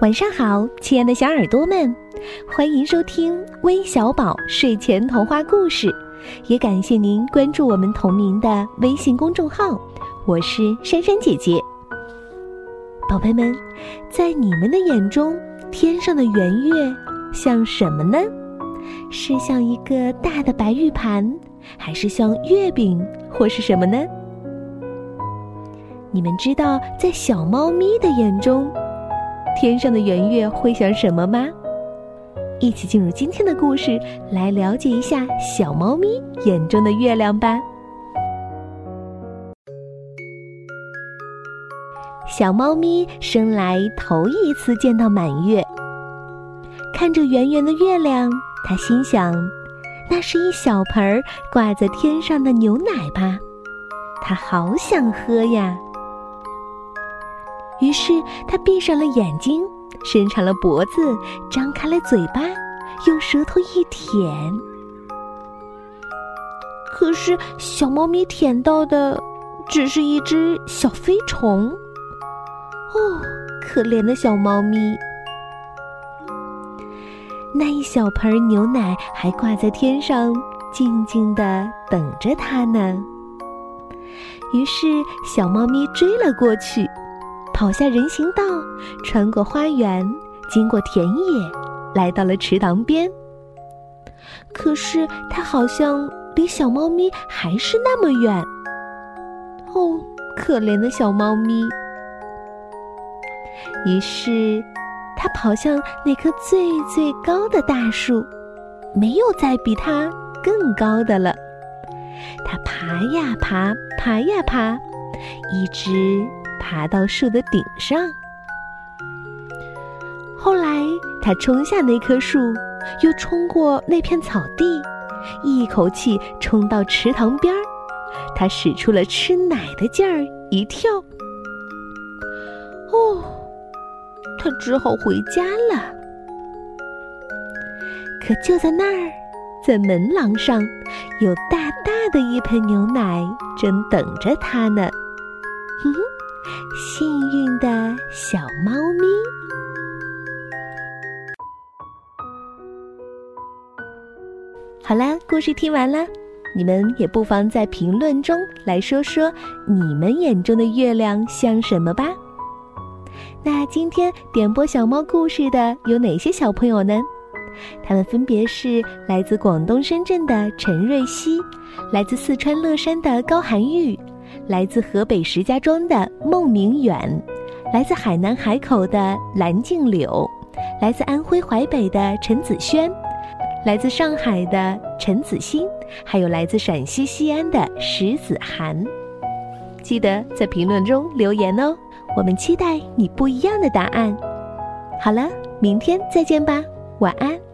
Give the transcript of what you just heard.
晚上好，亲爱的小耳朵们，欢迎收听微小宝睡前童话故事，也感谢您关注我们同名的微信公众号。我是珊珊姐姐。宝贝们，在你们的眼中，天上的圆月像什么呢？是像一个大的白玉盘，还是像月饼，或是什么呢？你们知道，在小猫咪的眼中。天上的圆月会想什么吗？一起进入今天的故事，来了解一下小猫咪眼中的月亮吧。小猫咪生来头一次见到满月，看着圆圆的月亮，它心想：那是一小盆儿挂在天上的牛奶吧？它好想喝呀。于是，他闭上了眼睛，伸长了脖子，张开了嘴巴，用舌头一舔。可是，小猫咪舔到的只是一只小飞虫。哦，可怜的小猫咪！那一小盆牛奶还挂在天上，静静的等着它呢。于是，小猫咪追了过去。跑下人行道，穿过花园，经过田野，来到了池塘边。可是它好像离小猫咪还是那么远。哦，可怜的小猫咪！于是，它跑向那棵最最高的大树，没有再比它更高的了。它爬呀爬，爬呀爬，一直。爬到树的顶上，后来他冲下那棵树，又冲过那片草地，一口气冲到池塘边儿。他使出了吃奶的劲儿，一跳。哦，他只好回家了。可就在那儿，在门廊上，有大大的一盆牛奶，正等着他呢。哼哼。幸运的小猫咪。好啦，故事听完了，你们也不妨在评论中来说说你们眼中的月亮像什么吧。那今天点播小猫故事的有哪些小朋友呢？他们分别是来自广东深圳的陈瑞希，来自四川乐山的高涵玉。来自河北石家庄的孟明远，来自海南海口的蓝静柳，来自安徽淮北的陈子轩，来自上海的陈子欣，还有来自陕西西安的石子涵。记得在评论中留言哦，我们期待你不一样的答案。好了，明天再见吧，晚安。